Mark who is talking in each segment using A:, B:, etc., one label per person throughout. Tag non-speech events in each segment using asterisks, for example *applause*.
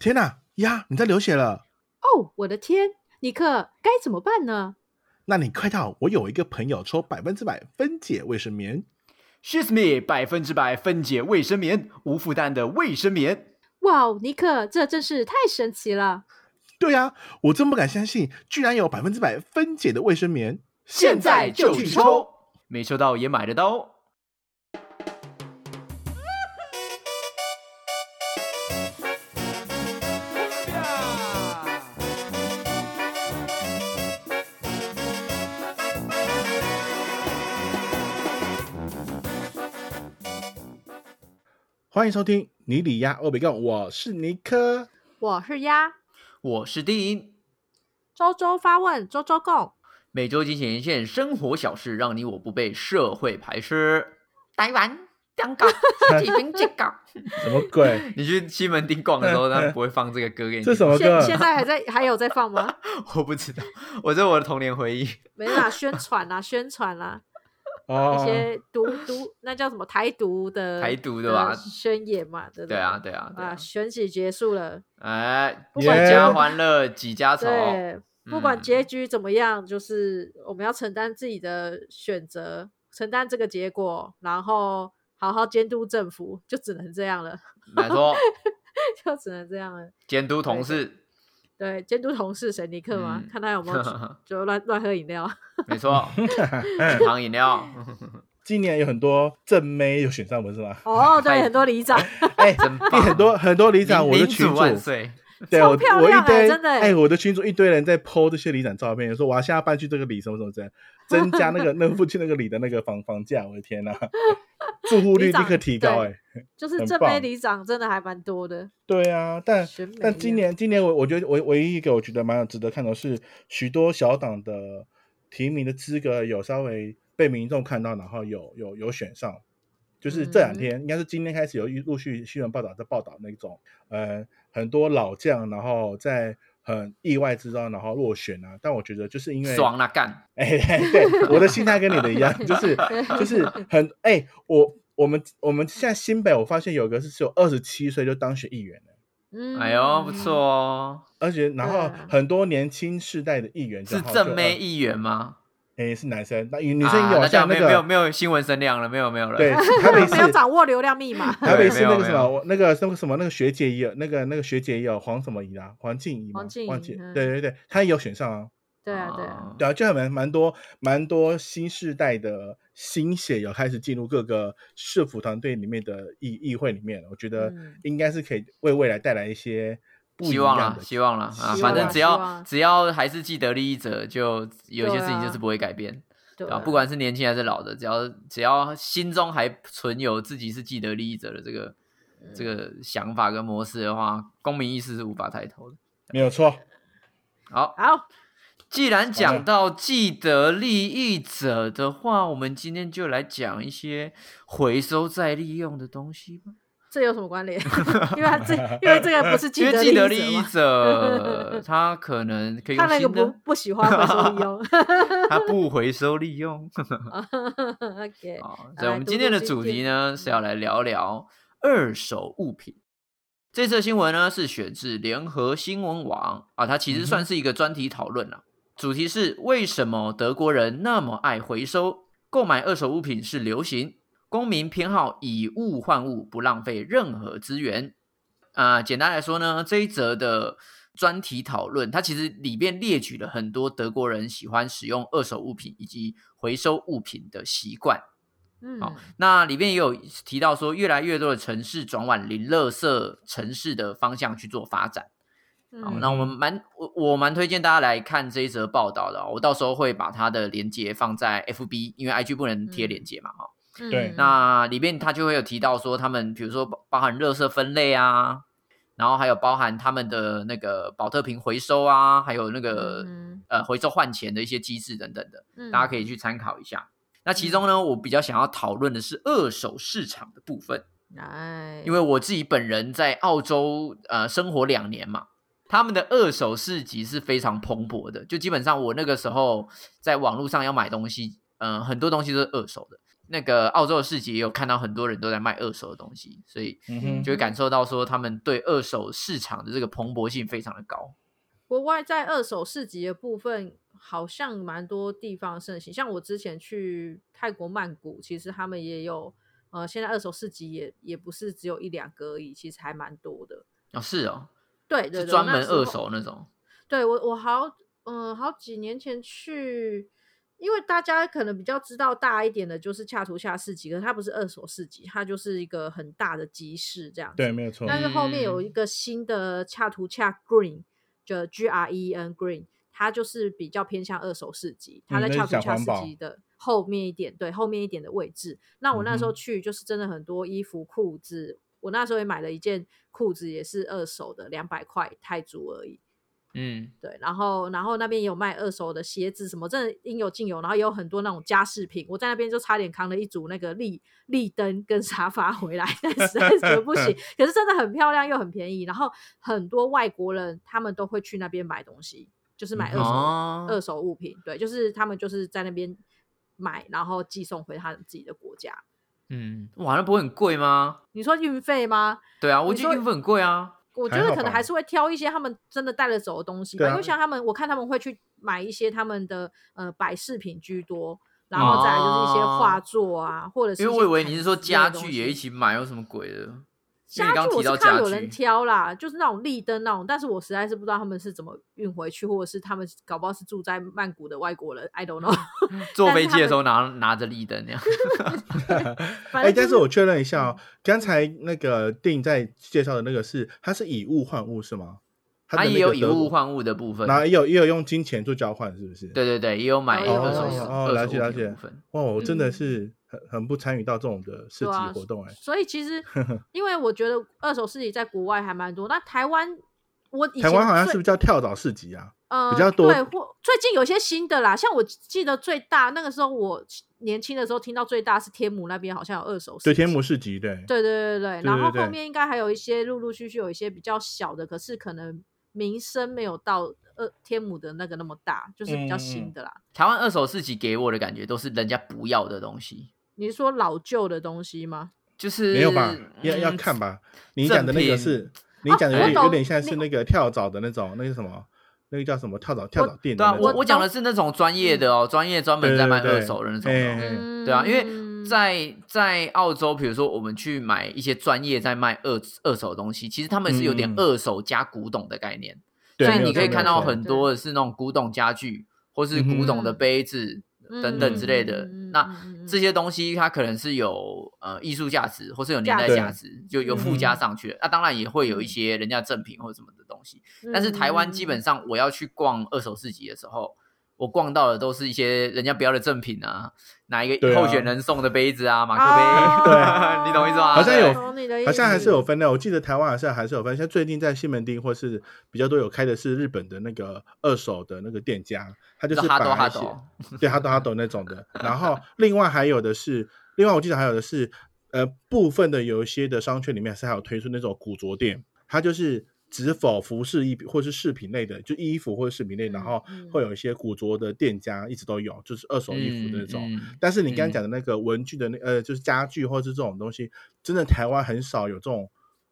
A: 天哪，呀，你在流血了！
B: 哦，我的天，尼克，该怎么办呢？
A: 那你快到，我有一个朋友抽百分之百分解卫生棉。
C: She's me，百分之百分解卫生棉，无负担的卫生棉。
B: 哇哦，尼克，这真是太神奇了！
A: 对呀，我真不敢相信，居然有百分之百分解的卫生棉。
C: 现在就去抽，没抽到也买得到。
A: 欢迎收听尼里鸭欧比贡，我是尼克，
B: 我是鸭，
C: 我是丁。
B: 周周发问，周周共，
C: 每周精选一件生活小事，让你我不被社会排斥。
B: 台湾、香港、几兵几港，
A: 什么鬼？
C: 你去西门町逛的时候，*laughs* 他不会放这个歌给你。
A: 这什么歌？
B: 现在还在，还有在放吗？*laughs*
C: 我不知道，我这是我的童年回忆。
B: 没啦，宣传啦，*laughs* 宣传啦。一些独独那叫什么台独的
C: 台独的吧？
B: 宣言嘛，对不
C: 对？对？啊，对啊，
B: 啊，选举结束了，
C: 哎，几家欢乐几家愁，
B: 对，不管结局怎么样，就是我们要承担自己的选择，承担这个结果，然后好好监督政府，就只能这样了，
C: 没错，*laughs*
B: 就只能这样了，
C: 监督同事。
B: 对，监督同事神尼克吗？看他有没有 *laughs* 就乱乱喝饮料。*laughs*
C: 没错，糖饮料。*laughs*
A: 今年有很多正妹有选上，不是吗？
B: 哦，对，很多里长。
A: 哎，很多很多里长，我的群主。对，我我一堆真的哎，我的群主一堆人在 PO 这些里长照片，说我要现在搬去这个里什么什么这样，增加那个 *laughs* 那附近那个里的那个房房价，我的天呐，*laughs* 住户率立刻提高哎，
B: 就是这边里长真的还蛮多的。
A: 对啊，但但今年今年我我觉得唯唯一一个我觉得蛮有值得看的是，许多小党的提名的资格有稍微被民众看到，然后有有有选上，就是这两天应该是今天开始有陆续新闻报道在报道那种呃。很多老将，然后在很意外之中，然后落选啊。但我觉得就是因为
C: 爽了干，
A: 哎，对，我的心态跟你的一样，*laughs* 就是就是很哎，我我们我们现在新北，我发现有个是只有二十七岁就当选议员了，
C: 嗯，哎呦不错哦，
A: 而且然后很多年轻世代的议员
C: 是正妹议员吗？
A: 哎，是男生，那女生有像
C: 那个没有没有新闻声量了，没有没有了。
A: 对，*laughs* 台北是
B: 没有掌握流量密码。*laughs*
A: 台北市那个什么，那个那个什么，那个学姐也有，那个那个学姐也有黄什么怡啊，黄静怡，
B: 黄静怡，
A: 对对对，她也有选上啊。
B: 对啊对啊，
A: 对啊，就还蛮蛮多蛮多新世代的新血有开始进入各个社府团队里面的议议会里面，我觉得应该是可以为未来带来一些。
C: 希望了，希望了啊！反正只要只要还是既得利益者，就有些事情就是不会改变。
B: 对
C: 啊，不管是年轻还是老的，只要只要心中还存有自己是既得利益者的这个这个想法跟模式的话，公民意识是无法抬头的。
A: 没有错。
C: 好，
B: 好，
C: 既然讲到既得利益者的话，我们今天就来讲一些回收再利用的东西吧。
B: 这有什么关联？*laughs* 因为他这，因为这个不是
C: 既得利益者，*laughs* 他可能可以
B: 他那个不不喜欢回收利用，*laughs*
C: 他不回收利用。
B: OK，
C: 所以我们今天的主题呢是要来聊聊二手物品。这次新闻呢是选自联合新闻网啊，它其实算是一个专题讨论了。主题是为什么德国人那么爱回收，购买二手物品是流行。公民偏好以物换物，不浪费任何资源。啊，简单来说呢，这一则的专题讨论，它其实里面列举了很多德国人喜欢使用二手物品以及回收物品的习惯。
B: 嗯，
C: 好，那里面也有提到说，越来越多的城市转往零垃圾城市的方向去做发展。好，那我们蛮我我蛮推荐大家来看这一则报道的。我到时候会把它的链接放在 FB，因为 IG 不能贴链接嘛，哈。
A: 对，
C: 那里面他就会有提到说，他们比如说包含热色分类啊，然后还有包含他们的那个保特瓶回收啊，还有那个呃回收换钱的一些机制等等的，大家可以去参考一下。那其中呢，我比较想要讨论的是二手市场的部分，
B: 哎，
C: 因为我自己本人在澳洲呃生活两年嘛，他们的二手市集是非常蓬勃的，就基本上我那个时候在网络上要买东西，嗯，很多东西都是二手的。那个澳洲的市集也有看到很多人都在卖二手的东西，所以就会感受到说他们对二手市场的这个蓬勃性非常的高。
B: 国外在二手市集的部分，好像蛮多地方盛行。像我之前去泰国曼谷，其实他们也有，呃，现在二手市集也也不是只有一两个而已，其实还蛮多的。
C: 哦，是哦，
B: 对对对，
C: 是专门二手那种。
B: 对我我好嗯、好几年前去，因为大家可能比较知道大一点的，就是恰图恰市集，可是它不是二手市集，它就是一个很大的集市这样子。
A: 对，没有错。
B: 但是后面有一个新的恰图恰 Green，就 G R E N Green，它就是比较偏向二手市集，它在恰图恰市集的后面一点，对后面一点的位置。那我那时候去，就是真的很多衣服、裤子，我那时候也买了一件裤子，也是二手的，两百块泰铢而已。
C: 嗯，
B: 对，然后然后那边也有卖二手的鞋子，什么真的应有尽有，然后也有很多那种家饰品。我在那边就差点扛了一组那个立立灯跟沙发回来，但实在是不行。*laughs* 可是真的很漂亮又很便宜，然后很多外国人他们都会去那边买东西，就是买二手、
C: 哦
B: 二手物品。对，就是他们就是在那边买，然后寄送回他们自己的国家。
C: 嗯，哇，那不会很贵吗？
B: 你说运费吗？
C: 对啊，我觉得运费很贵啊。
B: 我觉得可能还是会挑一些他们真的带得走的东西吧，
A: 吧啊
B: 因为像他们，我看他们会去买一些他们的呃摆饰品居多，然后再来就是一些画作啊，或者是
C: 因为我以为你是说家
B: 家
C: 具也一起买，有什么鬼的？因为
B: 家
C: 你刚刚提到
B: 具我是看有人，挑啦，就是那种立灯那种，但是我实在是不知道他们是怎么运回去，或者是他们搞不好是住在曼谷的外国人，I don't know。*laughs*
C: 坐飞机的时候拿拿着立灯那样。*laughs* *laughs*
A: 哎，
B: 反正就是
A: 我确认一下哦，刚才那个电影在介绍的那个是，它是以物换物是吗？
C: 它也有以物换物的部分，
A: 然后也有也有用金钱做交换，是不是？
C: 对对对，也有买
B: 哦有
C: 二手
B: 有有
A: 哦
C: 二手物
A: 了解了解
C: 品的部分。
A: 哇，我真的
B: 嗯
A: 是很很不参与到这种的市集活动哎。
B: 所以其实 *laughs* 因为我觉得二手市集在国外还蛮多，那台湾我以前
A: 台湾好像是不是叫跳蚤市集啊？
B: 呃，
A: 比较多
B: 对，或最近有一些新的啦，像我记得最大那个时候，我年轻的时候听到最大是天母那边好像有二手市
A: 对，天母市集，对，
B: 对对对对
A: 对
B: 然后后面应该还有一些陆陆续续有一些比较小的，可是可能名声没有到呃天母的那个那么大，就是比较新的啦。
C: 台湾二手市集给我的感觉都是人家不要的东西，
B: 你是说老旧的东西吗？
C: 就是
A: 没有吧？要要
C: 嗯
A: 看吧。你讲的那个是，你讲的有点有点像是那个跳蚤的那种，那个什么，那个叫什么跳蚤跳蚤店的
C: 对啊，我我讲的是那种专业的哦，专业专门在卖二手的那种
A: 对
C: 啊，因为在在澳洲，比如说我们去买一些专业在卖二二手的东西，其实他们是有点二手加古董的概念，所以你可以看到很多的是那种古董家具，或是古董的
B: 嗯
C: 杯子等等之类的。那这些东西它可能是有呃艺术价值，或是有年代
B: 价
C: 价值，就有附加
A: 嗯
C: 上去了。那当然也会有一些人家赠品或者什么的东西。但是台湾基本
B: 嗯
C: 上，我要去逛二手市集的时候，我逛到的都是一些人家不要的赠品啊，哪一个候选人送的杯子啊，马克
B: 哦
C: 杯，*laughs*
A: 对
C: 你懂意思吗？
A: 好像有好像还是有分的，我记得台湾好像还是有分。像最近在西门町或是比较多有开的是日本的那个二手的那个店家，他就是
C: 哈斗
A: 把
C: 哈斗，
A: 对哈斗哈斗那种的。然后另外还有的是，另外我记得还有的是，呃，部分的有一些的商圈里面是还有推出那种古着店，它就是只否服饰一或是饰品类的，就衣服或者饰品类，然后
B: 嗯
A: 会有一些古着的店家一直都有，就是二手衣服的那种。
C: 嗯嗯
A: 但是你刚刚
C: 嗯
A: 讲的那个文具的那呃，就是家具或是这种东西，真的台湾很少有这种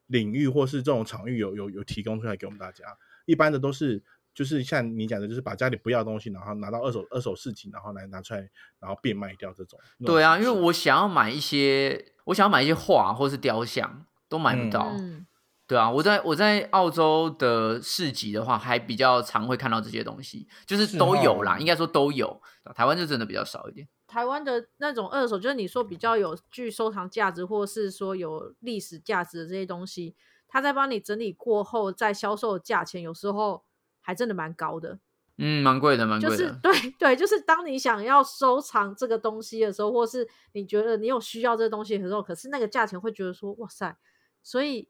A: 领域或是这种场域有有有提供出来给我们大家。一般的都是就是像你讲的，就是把家里不要的东西，然后拿到二手二手市集，然后来拿出来，然后变卖掉这种。
C: 对啊，因为我想要买一些，我想要买一些画或是雕像，都买不
A: 嗯
C: 到。
B: 嗯
C: 对啊，我在我在澳洲的市集的话，还比较常会看到这些东西，就是
A: 是
C: 都有啦，
A: 哦
C: 应该说都有。台湾就真的比较少一点。
B: 台湾的那种二手，就是你说比较有具收藏价值，或是说有历史价值的这些东西，他在帮你整理过后再销售的价钱，有时候还真的蛮高的。
C: 嗯，蛮贵的，蛮
B: 就是
C: 贵的。
B: 对对，就是当你想要收藏这个东西的时候，或是你觉得你有需要这个东西的时候，可是那个价钱会觉得说哇塞，所以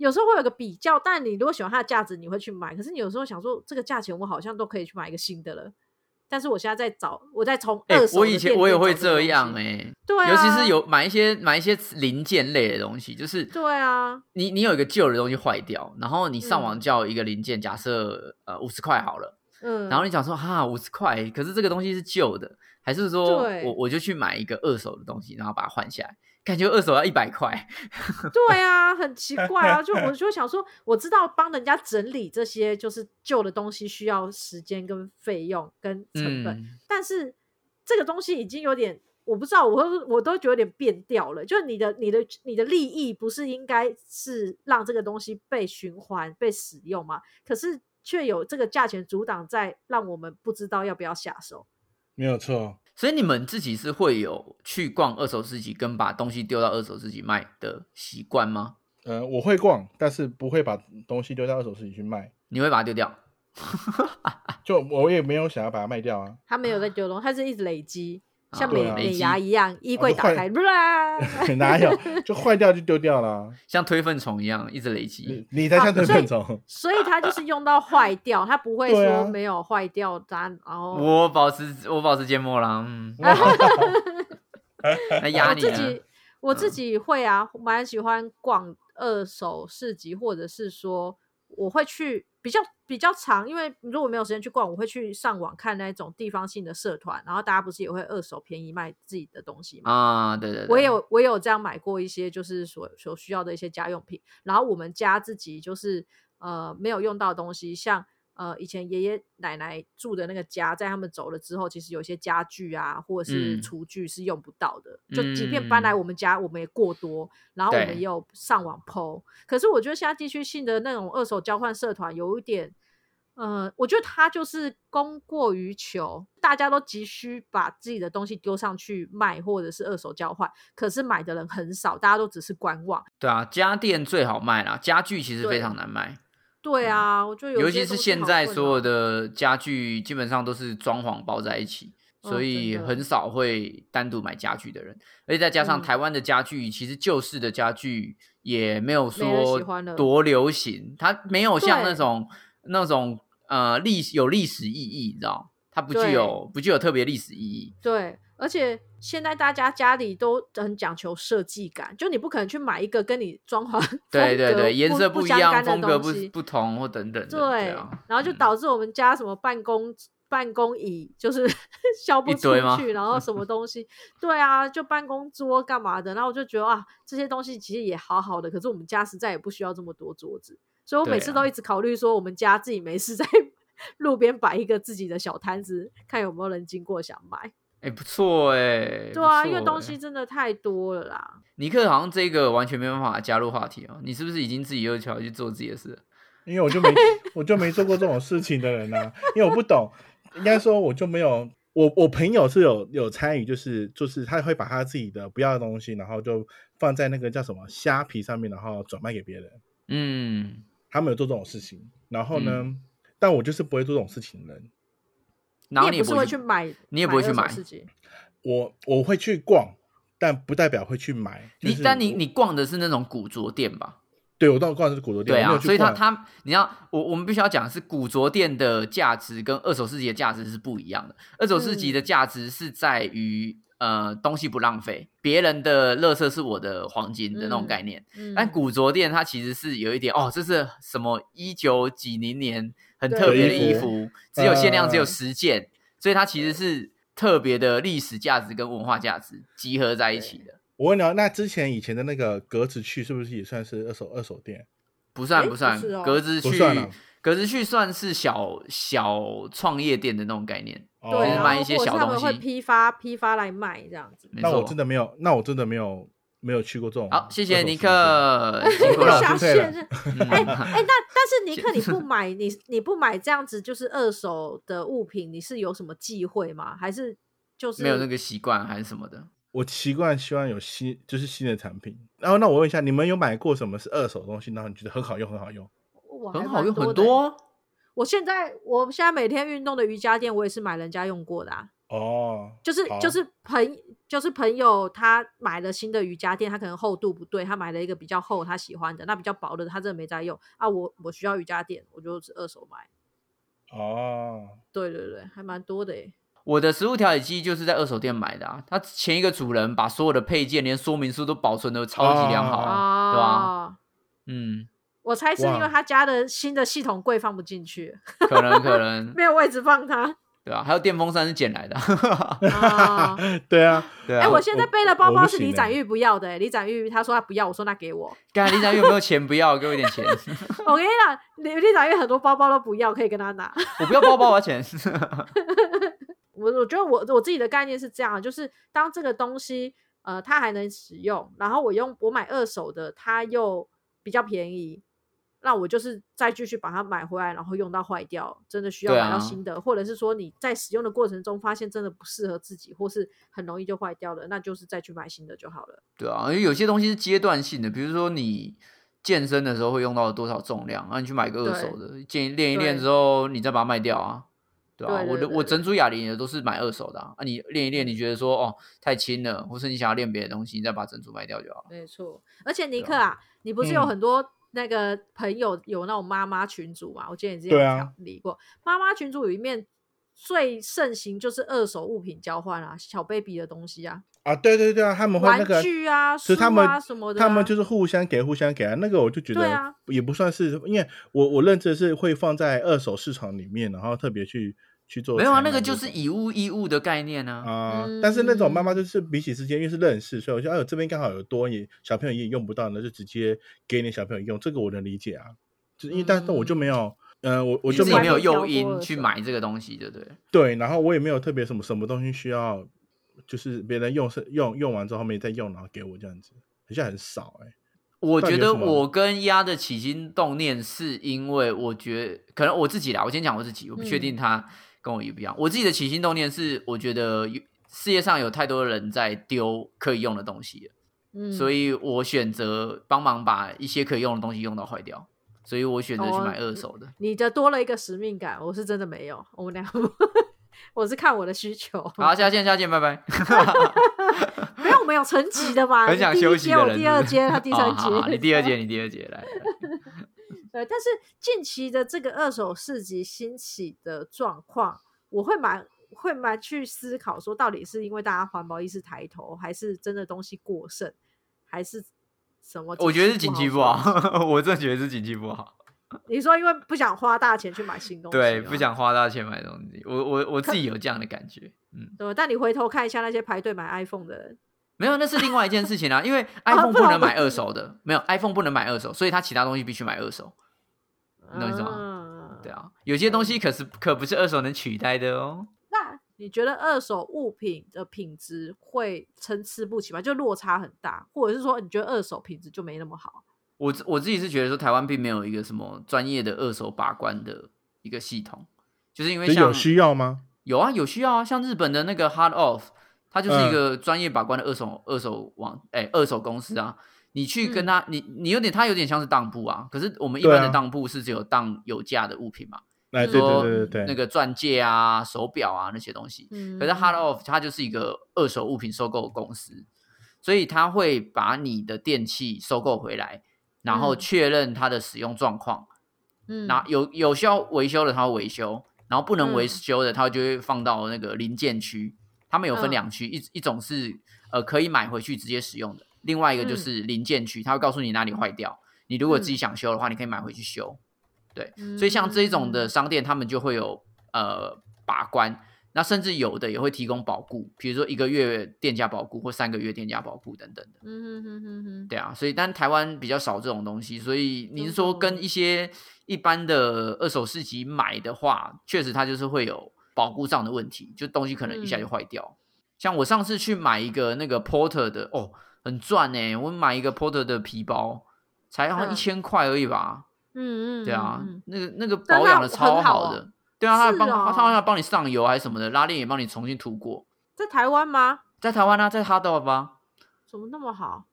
B: 有时候会有个比较。但你如果喜欢它的价值，你会去买。可是你有时候想说，这个价钱我好像都可以去买一个新的了。但是我现在在找，我在从
C: 哎、
B: 二手的
C: 我以前我也会这样
B: 西
C: 哎、
B: 对啊，
C: 尤其是有买一些买一些零件类的东西，就是
B: 对啊，
C: 你你有一个旧的东西坏掉，然后你上网
B: 嗯
C: 叫一个零件，假设呃五十块好了，
B: 嗯，
C: 然后你想说哈五十块，可是这个东西是旧的，还是说我我就去买一个二手的东西，然后把它换下来，感觉二手要一百块。*laughs*
B: 对啊，很奇怪啊，就我 *laughs* 就想说，我知道帮人家整理这些就是旧的东西需要时间跟费用跟成本，
C: 嗯，
B: 但是这个东西已经有点，我不知道，我都我都觉得有点变调了。就是你的你的你的利益不是应该是让这个东西被循环被使用吗？可是却有这个价钱阻挡在，让我们不知道要不要下手。
A: 没有错。
C: 所以你们自己是会有去逛二手市集跟把东西丢到二手市集卖的习惯吗？
A: 呃，我会逛，但是不会把东西丢到二手市集去卖。
C: 你会把它丢掉？
A: 就我也没有想要把它卖掉啊。
B: 他没有在丢东西，他是一直累积，
C: 啊
B: 像美美牙一样，衣柜打开，啦，*laughs*
A: 哪有？就坏掉就丢掉了。*laughs*
C: 像推粪虫一样一直累积
A: 你。才像推粪虫。
B: 所以它就是用到坏掉，它不会说没有坏掉，他然后
C: 我保持我保持缄默啦，嗯，*laughs* 那压你啊呢？
B: 我自己我自
C: 嗯
B: 己会啊，蛮喜欢逛二手市集，或者是说我会去比较比较长，因为如果没有时间去逛，我会去上网看那种地方性的社团，然后大家不是也会二手便宜卖自己的东西吗？
C: 啊，对对对，
B: 我也有我也有这样买过一些，就是所所需要的一些家用品。然后我们家自己就是呃没有用到的东西，像呃以前爷爷奶奶住的那个家，在他们走了之后，其实有些家具啊或者是
C: 嗯
B: 厨具是用不到的。就即便搬来
C: 嗯
B: 我们家，我们也过多，然后我们
C: 对
B: 也有上网剖。可是我觉得现在地区性的那种二手交换社团有一点。呃，我觉得它就是供过于求，大家都急需把自己的东西丢上去卖，或者是二手交换，可是买的人很少，大家都只是观望。
C: 对啊，家电最好卖啦，家具其实非常难卖，
B: 对啊，我觉得有
C: 尤其是现在所有的家具基本上都是装潢包在一起，
B: 哦
C: 所以很少会单独买家具的人，而且再加上
B: 嗯。
C: 台湾的家具，其实旧式的家具也没有说多流行，它没有像那
B: 对。
C: 种那种呃历有历史意义，你知道，它不具有不具有特别历史意义。
B: 对，而且现在大家家里都很讲求设计感，就你不可能去买一个跟你装潢 *laughs*
C: 对对对，颜色
B: 不一样，的
C: 风格不
B: 东西
C: 不同或等等的，
B: 对，
C: 啊，
B: 然后就
C: 嗯
B: 导致我们家什么办公办公椅就是 *laughs* 销不出去，然后什么东西，对啊，就办公桌干嘛的，然后我就觉得啊，这些东西其实也好好的，可是我们家实在也不需要这么多桌子，所以我每次都一直考虑说，我们家自己没事在 *laughs* 路边摆一个自己的小摊子，看有没有人经过想买。
C: 哎、不错哎、
B: 对啊，因为东西真的太多了啦。
C: 尼克好像这个完全没办法加入话题哦，你是不是已经自己又想要去做自己的事？
A: 因为我就没我就没做过这种事情的人啊，因为我不懂，应该说我就没有。我我朋友是有有参与，就是就是他会把他自己的不要的东西，然后就放在那个叫什么虾皮上面，然后转卖给别人。
C: 嗯，
A: 他们有做这种事情，然后呢，但我就是不会做这种事情的人。
C: 然后
B: 你也不
C: 会
B: 会去买，
C: 你也不会去买
A: 我我会去逛，但不代表会去买。就
C: 你但你你逛的是那种古着店吧？
A: 对我到逛的是古着店，
C: 对啊，所以他他你要我我们必须要讲的是古着店的价值跟二手市集的价值是不一样的。二手市集的
B: 嗯
C: 价值是在于、呃东西不浪费，别人的垃圾是我的黄金的那种
B: 嗯
C: 概念。
B: 嗯
C: 但古着店它其实是有一点哦，这是什么一九几零年很特别的衣
A: 服
C: 服，只有限量，只有
A: 呃
C: 十件，所以它其实是特别的历史价值跟文化价值集合在一起的。
A: 我问你哦，那之前以前的那个格子去是不是也算是二手二手店？
C: 不算不算，格子去
A: 不算啊
C: 格子去算是小小创业店的那种概念。就是卖一些小东西
B: 批发批发来卖这样子。
A: 那我
C: 错
A: 真的没有，那我真的没有没有去过这种。
C: 好，谢谢尼克，
A: 二 *laughs*
C: 辛苦
A: 了
C: 了。
B: 想
A: 退了
B: 现任
C: 嗯
B: 哎哎，那但是尼克，你不 *laughs* 买你你不买这样子就是二手的物品，你是有什么忌讳吗？还是就是
C: 没有那个习惯还是什么的？
A: 我习惯希望有新就是新的产品。然后那我问一下，你们有买过什么是二手的东西，然后你觉得很好用很好用？
C: 很好用，很多。
B: 我现在我现在每天运动的瑜伽垫，我也是买人家用过的啊。
A: 哦，
B: 就是就是朋就是朋友他买了新的瑜伽垫，他可能厚度不对，他买了一个比较厚他喜欢的，那比较薄的他真的没在用啊。我我需要瑜伽垫，我就是二手买。
A: 哦，
B: 对对对，还蛮多的诶。
C: 我的食物调理机就是在二手店买的啊，它前一个主人把所有的配件连说明书都保存的超级良好啊，对吧？
B: 啊，
C: 嗯，*laughs*
B: 我猜是因为他家的新的系统柜放不进去，
C: 可能可能 *laughs*
B: 没有位置放它。
C: 对啊，还有电风扇是捡来的，*laughs*
B: 啊，
A: 对啊，
B: 哎、
C: 对啊。
B: 我现在背的包包是李展玉不要的、欸，李展玉他说他不要，我说那给我。
C: 干李展玉有没有钱？不要，给我一点钱。*laughs*
B: 我跟你讲，李李展玉很多包包都不要，可以跟他拿。
C: 我不要包包，我要钱。*laughs*
B: 我我觉得我我自己的概念是这样，就是当这个东西呃它还能使用，然后我用我买二手的，它又比较便宜，那我就是再继续把它买回来，然后用到坏掉，真的需要买到
C: 啊
B: 新的，或者是说你在使用的过程中发现真的不适合自己，或是很容易就坏掉了，那就是再去买新的就好了。
C: 对啊，因为有些东西是阶段性的，比如说你健身的时候会用到多少重量，然后你去买个二手的，建议练一练之后，你再把它卖掉啊。对啊，我的我整组哑铃也都是买二手的啊。啊你练一练，你觉得说哦太轻了，或是你想要练别的东西，你再把整组卖掉就好了。
B: 没错，而且尼克啊，你不是有
A: 嗯
B: 很多那个朋友有那种妈妈群组嘛？我记得你之前理过，妈妈群组里面最盛行就是二手物品交换啊，小 baby 的东西啊，
A: 啊，对对对啊，他们会那个
B: 玩
A: 个，
B: 具啊、书
A: 是他们
B: 啊什么的啊、
A: 他们就是互相给互相给啊，那个我就觉得也不算是，因为我我认知是会放在二手市场里面，然后特别去去做。
C: 没有啊，那个就是以物易物的概念啊。
A: 啊、但是那种妈妈
B: 嗯
A: 就是比起之间，因为是认识，所以我就哎呦这边刚好有多，也小朋友也用不到，那就直接给你小朋友用，这个我能理解啊。就因为，但是我就没有，嗯、我我就没
C: 有诱因去买这个东西，对不对？
A: 对，然后我也没有特别什么什么东西需要，就是别人用是用用完之后后面再用，然后给我这样子，好像很少哎、
C: 我觉得我跟鸭的起心动念，是因为我觉得可能我自己啦，我先讲我自己，我不确
B: 嗯
C: 定他跟我一不一样。我自己的起心动念是，我觉得世界上有太多人在丢可以用的东西了，
B: 嗯，
C: 所以我选择帮忙把一些可以用的东西用到坏掉，所以我选择去
B: 哦
C: 买二手的。
B: 你的多了一个使命感，我是真的没有，我们俩我是看我的需求。
C: 好，下见，下见，拜拜。*laughs*
B: 没有，我们有层级的嘛，*laughs*
C: 很想休息的人
B: 第二阶，他第三 *laughs* 阶，
C: 你第二节，你第二节来。来
B: 对，但是近期的这个二手市集兴起的状况，我会蛮会蛮去思考，说到底是因为大家环保意识抬头，还是真的东西过剩，还是什么？
C: 我觉得是景气不。好，*laughs* 我真的觉得是景气不好。*laughs*
B: 你说因为不想花大钱去买新东西，
C: 对，不。想花大钱买东西，我我我自己有这样的感觉，嗯。
B: 对，但你回头看一下那些排队买 iPhone 的人，
C: 没有，那是另外一件事情啊，*laughs* 因为
B: 啊
C: iPhone
B: 不
C: 能买二手的，没有 iPhone 不能买二手，所以它其他东西必须买二手。你懂我意思吗
B: 嗯
C: 对啊，有些东西可是可不是二手能取代的哦。
B: 那你觉得二手物品的品质会参差不齐吗？就落差很大，或者是说你觉得二手品质就没那么好？
C: 我自我自己是觉得说，台湾并没有一个什么专业的二手把关的一个系统，就是因为像
A: 有需要吗？
C: 有啊，有需要啊，像日本的那个 Hard Off，它就是一
A: 嗯
C: 个专业把关的二手、二手网，哎、二手公司啊。你去跟他，你你有点，它有点像是当铺啊。可是我们一般的当铺是只有当有价的物品嘛，
A: 哎，对
C: 比如说
A: 对对对对，
C: 那个钻戒啊、手表啊那些东西。
B: 嗯
C: 可是 Hard Off 它就是一个二手物品收购公司，所以他会把你的电器收购回来，然后
B: 嗯
C: 确认它的使用状况，
B: 嗯
C: 那有有需要维修的，他会维修，然后不能维
B: 嗯
C: 修的，他就会放到那个零件区。他们有分
B: 嗯
C: 两区，一一种是呃可以买回去直接使用的，另外一个就
B: 嗯
C: 是零件区，它会告诉你哪里坏掉。你如果自己
B: 嗯
C: 想修的话，你可以买回去修。对，所以像这一种的
B: 嗯
C: 商店，他们就会有呃把关，那甚至有的也会提供保固，比如说一个月店家保固或三个月店家保固等等的。
B: 嗯哼哼哼哼，
C: 对啊，所以但台湾比较少这种东西，所以你是
B: 真的
C: 说跟一些一般的二手市集买的话，确实它就是会有保固上的问题，就东西可能一下就
B: 嗯
C: 坏掉。像我上次去买一个那个 Porter 的，哦，很赚呢，我买一个 Porter 的皮包，才好像
B: 嗯
C: 一千块而已吧。
B: 嗯嗯，
C: 对啊，
B: 嗯，
C: 那个那个保养的超
B: 好哦
C: 的。对啊，他还帮、
B: 哦
C: 他好像帮你上油还是什么的，拉链也帮你重新涂过。
B: 在台湾吗？
C: 在台湾啊，在 Hard Off 啊，
B: 怎么那么好？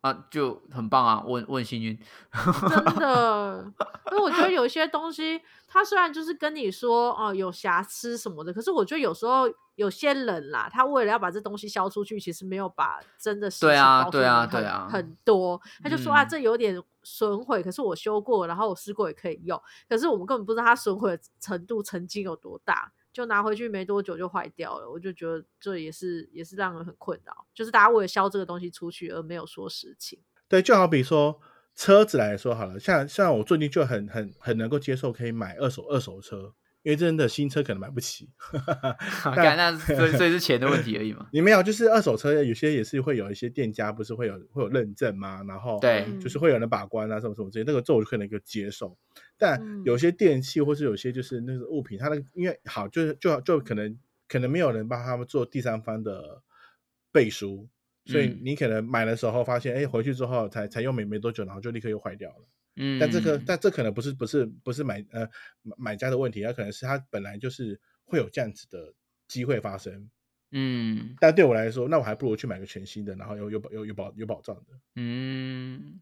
C: 啊就很棒啊，我很我很幸运。*laughs*
B: 真的，因为我觉得有一些东西，他虽然就是跟你说哦、有瑕疵什么的，可是我觉得有时候有些人啦，他为了要把这东西销出去，其实没有把真的事
C: 对
B: 情告诉
C: 啊对啊
B: 你很
C: 对啊
B: 很多，他就说啊，
C: 嗯
B: 这有点损毁，可是我修过，然后我试过也可以用，可是我们根本不知道它损毁的程度曾经有多大。就拿回去没多久就坏掉了，我就觉得这也是也是让人很困扰，就是大家为了销这个东西出去而没有说实情。
A: 对，就好比说车子来说好了，像像我最近就很很很能够接受可以买二手二手车，因为真的新车可能买不起。*laughs*
C: 干那所以所以是钱的问题而已嘛。*laughs*
A: 你没有，就是二手车有些也是会有一些店家不是会有会有认证吗？然后
C: 对
A: 就是会有人把关啊，什么什么之类，那个这我就可能就接受。但
B: 嗯
A: 有些电器或是有些就是那个物品，它的因为好就是就就可能可能没有人帮他们做第三方的背书，所以
C: 嗯
A: 你可能买的时候发现，哎，回去之后才才用没没多久，然后就立刻又坏掉了。
C: 嗯，
A: 但这个但这可能不是不是不是买呃买买家的问题，它可能是它本来就是会有这样子的机会发生。
C: 嗯
A: 但对我来说，那我还不如去买个全新的，然后有有保有有保有保障的。
C: 嗯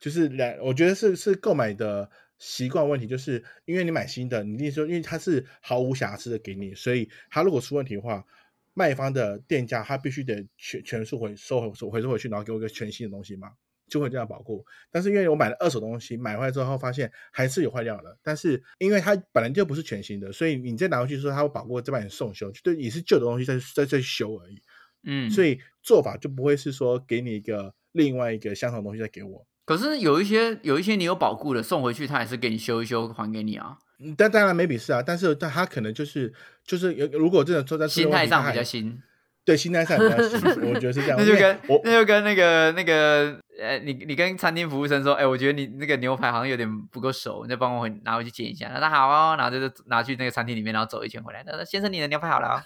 A: 就是两，我觉得是是购买的习惯问题，就是因为你买新的，你一定说，因为它是毫无瑕疵的给你，所以它如果出问题的话，卖方的店家他必须得全全数回收回收回收回去，然后给我一个全新的东西嘛，就会这样保护。但是因为我买了二手东西，买回来之后发现还是有坏掉了，但是因为它本来就不是全新的，所以你再拿回去说它会保护，再把你送修，就对，也是旧的东西再再再修而已。
C: 嗯，
A: 所以做法就不会是说给你一个另外一个相同的东西再给我。
C: 可是有一些有一些你有保固的送回去，他也是给你修一修还给你啊，
A: 嗯但当然 maybe 是啊，但是但他可能就是就是有如果真的坐在
C: 心态上比较，
A: 新。对心态上比较新，*laughs* 我觉得是这样。
C: 那就跟
A: 我
C: 那就跟那个那个呃，你你跟餐厅服务生说，哎、我觉得你那个牛排好像有点不够熟，你再帮我回拿回去煎一下。他说好哦，然后就是拿去那个餐厅里面，然后走一圈回来。他说先生，你的牛排好了哦。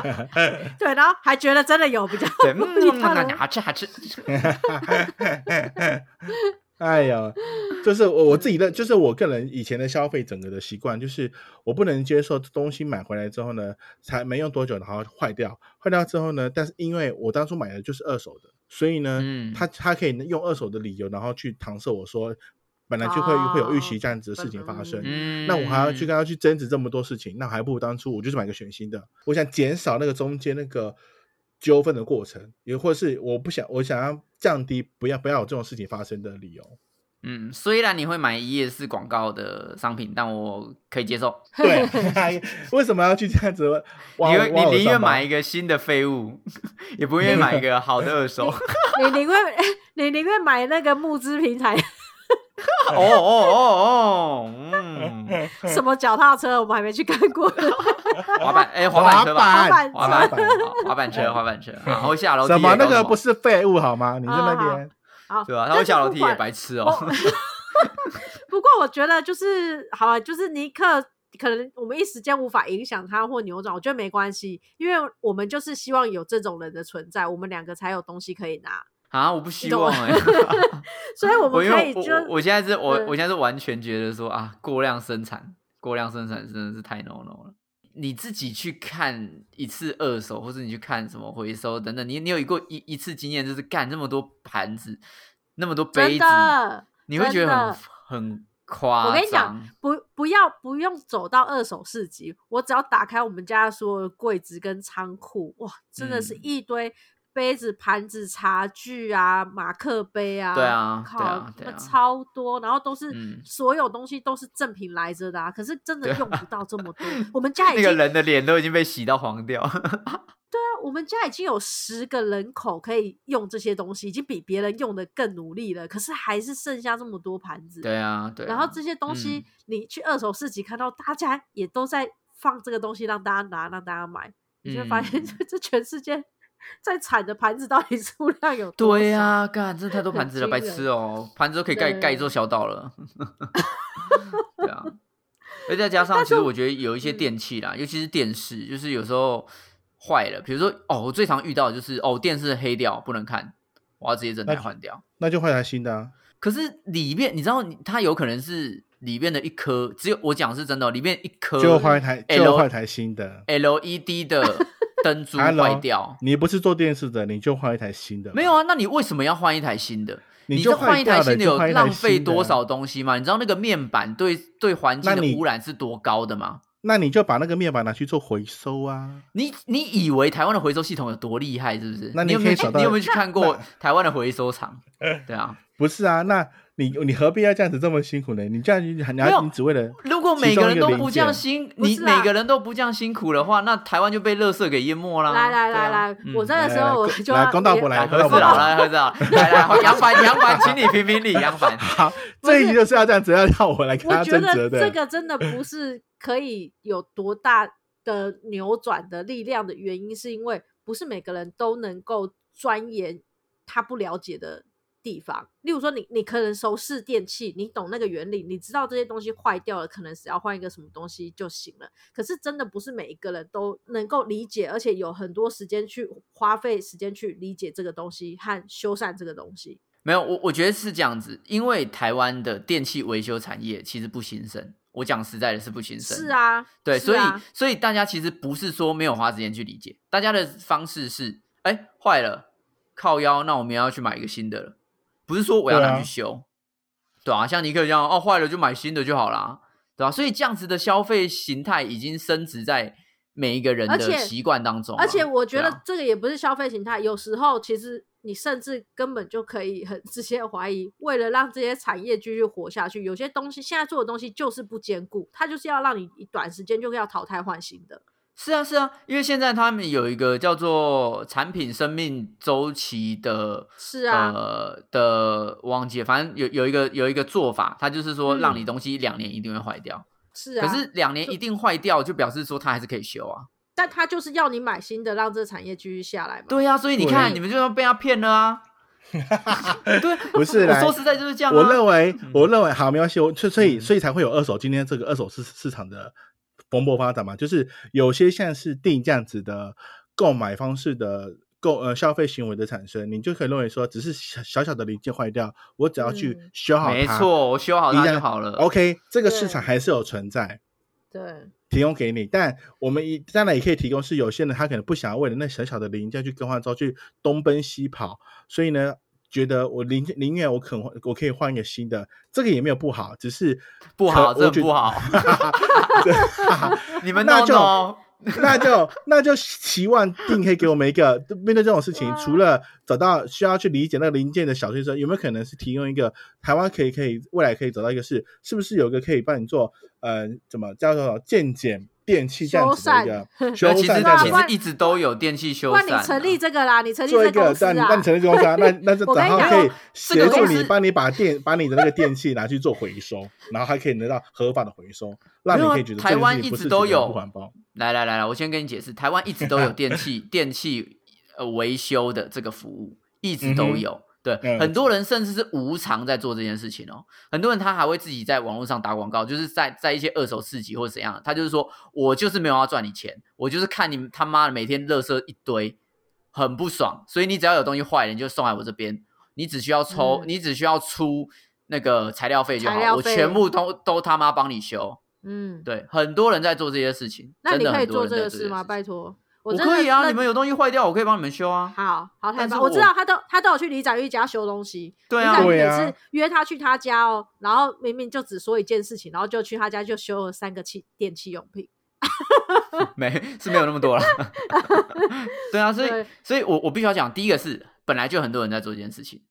C: *laughs*
B: 对，然后还觉得真的有比较
C: 对，
B: 其
C: 嗯，好吃好吃。
A: 哎呀，就是我我自己的，就是我个人以前的消费整个的习惯，就是我不能接受东西买回来之后呢，才没用多久然后坏掉，坏掉之后呢，但是因为我当初买的就是二手的，所以呢，
C: 嗯
A: 他他可以用二手的理由，然后去搪塞我说，本来就会、会有预期这样子的事情发生，
C: 嗯，
A: 那我还要去跟他去争执这么多事情，那还不如当初我就是买个全新的。我想减少那个中间那个纠纷的过程，也或是我不想我想要降低不要不要有这种事情发生的理由。
C: 嗯，虽然你会买一页式广告的商品，但我可以接受。*laughs*
A: 对，*laughs* 为什么要去这样子挖？
C: 你会你宁愿买一个新的废物，*laughs* 也不愿意买一个好的二手。
B: 你宁愿你宁愿买那个募资平台
C: 哦哦哦哦，嗯，
B: 什么脚踏车，我们还没去看过。
C: 滑板哎，滑板车吧，
B: 滑板
C: 滑板滑板车，滑板车，然后下楼梯
A: 什么那个不是废物好吗？你在那
B: 好
A: 边
B: 好，
C: 对啊？他会下楼梯也白痴哦。*laughs* *laughs*
B: 不过我觉得就是好啊，就是尼克可能我们一时间无法影响他或扭转，我觉得没关系，因为我们就是希望有这种人的存在，我们两个才有东西可以拿，
C: 啊，我不希望哎、*laughs*
B: 所以我们可以就
C: 我我现在是我我现在是完全觉得说啊，过量生产，过量生产真的是太 no no 了。你自己去看一次二手，或者你去看什么回收等等，你你有一过一一次经验，就是干这么多盘子，那么多杯子，你会觉得很很夸张。
B: 我跟你讲，不不要不用走到二手市集，我只要打开我们家的所有的柜子跟仓库，哇，真的是
C: 嗯
B: 一堆杯子、盘子、茶具啊、马克杯啊，
C: 对啊
B: 靠，
C: 啊啊
B: 超多，然后都是、
C: 嗯
B: 所有东西都是正品来着的啊，可是真的用不到这么多。我们家 *laughs* 已
C: 那个人的脸都已经被洗到黄掉。*laughs*
B: 对啊，我们家已经有十个人口可以用这些东西，已经比别人用的更努力了，可是还是剩下这么多盘子。
C: 对啊，对啊。
B: 然后这些东西，
C: 嗯
B: 你去二手市集看到大家也都在放这个东西，让大家拿，让大家买，你就会发现
C: 嗯
B: 这这全世界在产的盘子到底 *laughs* 数量有多少？
C: 对呀、干，真的太多盘子了，白痴哦，盘子都可以盖
B: 对
C: 盖一座小岛了。*laughs* 对啊，而再加上，其实我觉得有一些
B: 嗯
C: 电器啦，尤其是电视，就是有时候坏了，比如说哦，我最常遇到的就是哦，电视黑掉不能看，我要直接整台
A: 那
C: 换掉。
A: 那就换台新的啊。
C: 可是里面你知道，它有可能是里面的一颗，只有我讲是真的哦，里面一颗
A: 就换一台
C: ，L
A: 就换一台新的。
C: LED 的灯珠坏掉。
A: 你不是做电视的，你就换一台新的。
C: 没有，啊，那你为什么要换一台新的？
A: 你就
C: 换一台新的有浪费多少东西吗？你知道那个面板对对环境的污染是多高的吗？
A: 那你就把那个面板拿去做回收啊。
C: 你你以为台湾的回收系统有多厉害，是不是？
A: 那你
C: 有没有你有没有去看过台湾的回收厂？*laughs* 对啊，
A: 不是啊，那你你何必要这样子这么辛苦呢？你这样你你
C: 没有
A: 你只为了
C: 如果每个人都不这样辛，你每个人都不这样辛苦的话，那台湾就被垃圾给淹没啦。
B: 来来来来，
C: 嗯
B: 我在的时候我就
A: 来公道伯来
C: 来
A: 喝到不了
C: 喝子老来何子老，来来杨凡杨凡，请你评评理杨凡。
A: 好，这一集就是要这样子，要让我来跟他争执的。
B: 得这个真的不是可以有多大的扭转的力量的原因，是因为不是每个人都能够钻研他不了解的地方。例如说你，你可能熟视电器，你懂那个原理，你知道这些东西坏掉了，可能只要换一个什么东西就行了。可是真的不是每一个人都能够理解，而且有很多时间去花费时间去理解这个东西和修缮这个东西。
C: 没有，我我觉得是这样子，因为台湾的电器维修产业其实不兴盛。我讲实在的，是不兴盛。
B: 是，啊，
C: 对，所以
B: 啊
C: 所以大家其实不是说没有花时间去理解，大家的方式是，哎，坏了，靠腰，那我们要去买一个新的了，不是说我要拿去修，对啊，像尼克这样，哦，坏了就买新的就好啦，对吧、所以这样子的消费形态已经升值在每一个人的习惯当中啊、
B: 而且我觉得这个也不是消费形态，有时候其实你甚至根本就可以很 *laughs* 直接地怀疑，为了让这些产业继续活下去，有些东西现在做的东西就是不坚固，它就是要让你短时间就要淘汰换新的。
C: 是啊，是啊，因为现在他们有一个叫做产品生命周期的，
B: 是啊
C: 呃的忘记了，反正有有一个有一个做法，它就是说
B: 嗯
C: 让你东西两年一定会坏掉，
B: 是啊，
C: 可是两年一定坏掉，就表示说它还是可以修啊。
B: 但他就是要你买新的，让这个产业继续下来嘛。
C: 对呀、所以你看，你们就要被他骗了啊。*laughs* 对，
A: 不是
C: 我说实在就是这样、啊。
A: 我认为
C: 嗯，
A: 我认为好没关系，我所所以
C: 嗯
A: 所以才会有二手今天这个二手市市场的蓬勃发展嘛，就是有些像是定这样子的购买方式的购呃消费行为的产生，你就可以认为说，只是小小小的零件坏掉，我只要去
B: 嗯
A: 修好它，
C: 没错，我修好它就好了。
A: OK，这个市场还是有存在。
B: 对，
A: 提供给你，但我们一当然也可以提供，是有些人他可能不想要为了那小小的零件去更换之后去东奔西跑，所以呢，觉得我宁宁愿我肯我可以换一个新的，这个也没有不好，只是
C: 不好，这不好。*laughs* 你们
A: 那就。*laughs* 那就那就期望定可以给我们一个 *laughs* 面对这种事情，除了找到需要去理解那个零件的小推车，有没有可能是提供一个台湾可以可以未来可以找到一个是是不是有一个可以帮你做呃怎么叫做健检电器这样子的一个修
C: 那其实
A: 缮这样子
C: 其实一直都有电器修缮啊。
B: 你成立这个啦，你成立
A: 做一个，
B: 这公司啊
A: 但你但你。成立公司啊，那那就
B: 我跟你讲
A: 然后可以协助你，帮你把电把你的那个电器拿去做回收，然后还可以得到合法的回收，让你可以觉得
C: 台湾一直都有
A: 不环保。
C: 来来来来，我先跟你解释，台湾一直都有电器 *laughs* 电器呃维修的这个服务，一直都有。对，
A: 嗯
C: 很多人甚至是无偿在做这件事情哦。很多人他还会自己在网络上打广告，就是在在一些二手市集或者怎样，他就是说我就是没有要赚你钱，我就是看你们他妈的每天垃圾一堆，很不爽，所以你只要有东西坏了，你就送来我这边，你只需要抽，
B: 嗯
C: 你只需要出那个材料费就好，我全部都都他妈帮你修。
B: 嗯，
C: 对，很多人在做这些事情，
B: 那你可以
C: 真的很多
B: 做这个
C: 人在做
B: 事吗？
C: 事情
B: 拜托，
C: 我
B: 真的
C: 可以啊，你们有东西坏掉，我可以帮你们修啊。
B: 好好太棒！我知道他都他都有去李展玉家修东西，
C: 对啊
B: 李展玉也
A: 对啊
B: 是约他去他家哦，然后明明就只说一件事情，然后就去他家就修了三个器电器用品。*laughs*
C: 没是没有那么多了。*laughs* 对啊，所以所以我我必须要讲，第一个是本来就很多人在做这件事情，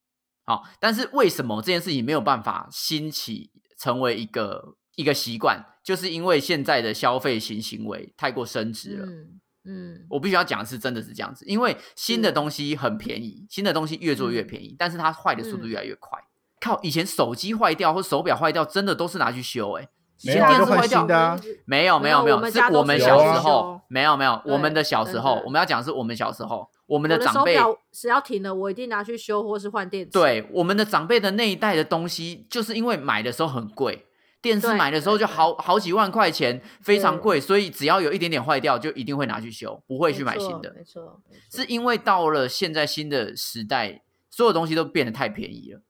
C: 好，但是为什么这件事情没有办法兴起成为一个一个习惯，就是因为现在的消费型行为太过升值了。
B: 嗯嗯，
C: 我必须要讲的是，真的是这样子，因为新的东西很便宜，新的东西越做越便宜，但是它坏的速度
B: 嗯。
C: 越来越快。靠，以前手机坏掉或手表坏掉，真的都是拿去修、欸，哎，以
A: 没
C: 前
A: 有
C: 视坏掉
A: 的啊。
C: 没有没有没有，是我们小时候没有没有，我们的小时候，我们要讲的是我们小时候，我们
B: 的
C: 的长辈，
B: 只要停了，我一定拿去修或是换电池。
C: 对我们的长辈的那一代的东西，就是因为买的时候很贵，电视
B: 对
C: 买的时候就好好几万块钱，非常
B: 对
C: 贵，所以只要有一点点坏掉，就一定会拿去修，不会去买新的。
B: 没错，没错
C: 是因为到了现在新的时代，所有东西都变得太便宜了，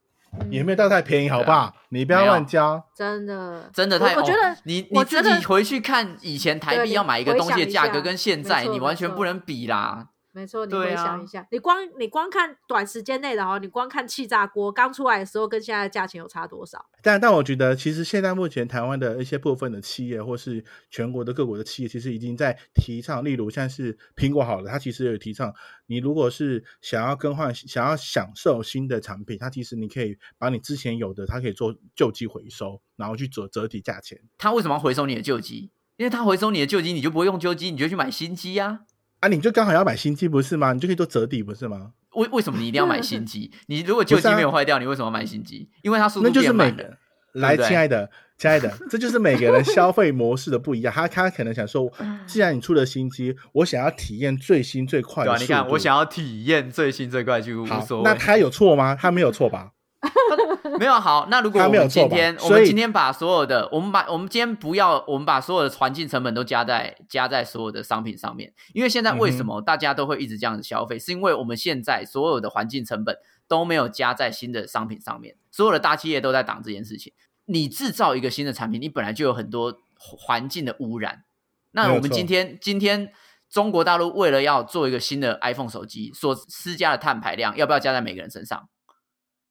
A: 也没有到太便宜，好不
C: 对啊
A: 好？你不要乱加。
B: 真的
C: 真的太。
B: 我我觉得
C: 哦你你自己回去看以前台币要买一个
B: 回
C: 东西的价格，跟现在你完全不能比啦。
B: 没错，你
C: 对
B: 回想
C: 啊
B: 一下，你光你光看短时间内的哦，你光看气炸锅刚出来的时候跟现在的价钱有差多少？
A: 但但我觉得，其实现在目前台湾的一些部分的企业，或是全国的各国的企业，其实已经在提倡，例如像是苹果好了，它其实有提倡，你如果是想要更换、想要享受新的产品，它其实你可以把你之前有的，它可以做旧机回收，然后去折折抵价钱。
C: 它为什么要回收你的旧机？因为它回收你的旧机，你就不会用旧机，你就去买新机啊。
A: 啊，你就刚好要买新机不是吗？你就可以做折抵不是吗？
C: 为为什么你一定要买新机？*laughs* 你如果旧机没有坏掉，你为什么要买新机？因为它速度
A: 那就是
C: 变慢了。
A: 每个来，亲爱的，亲爱的，这就是每个人消费模式的不一样。他他可能想说，既然你出了新机，我想要体验最新最快
C: 对啊，
A: 的。
C: 你看，我想要体验最新最快就无
A: 好
C: 所，谓。
A: 那 *laughs* 他有错吗？他没有错吧？*laughs* *laughs*
C: 没有好，那如果我们今天我们今天把所有的，我们把我们今天不要，我们把所有的环境成本都加在加在所有的商品上面，因为现在为什
A: 嗯
C: 么大家都会一直这样子消费，是因为我们现在所有的环境成本都没有加在新的商品上面，所有的大企业都在挡这件事情。你制造一个新的产品，你本来就有很多环境的污染。那我们今天今天中国大陆为了要做一个新的 iPhone 手机，所施加的碳排量，要不要加在每个人身上？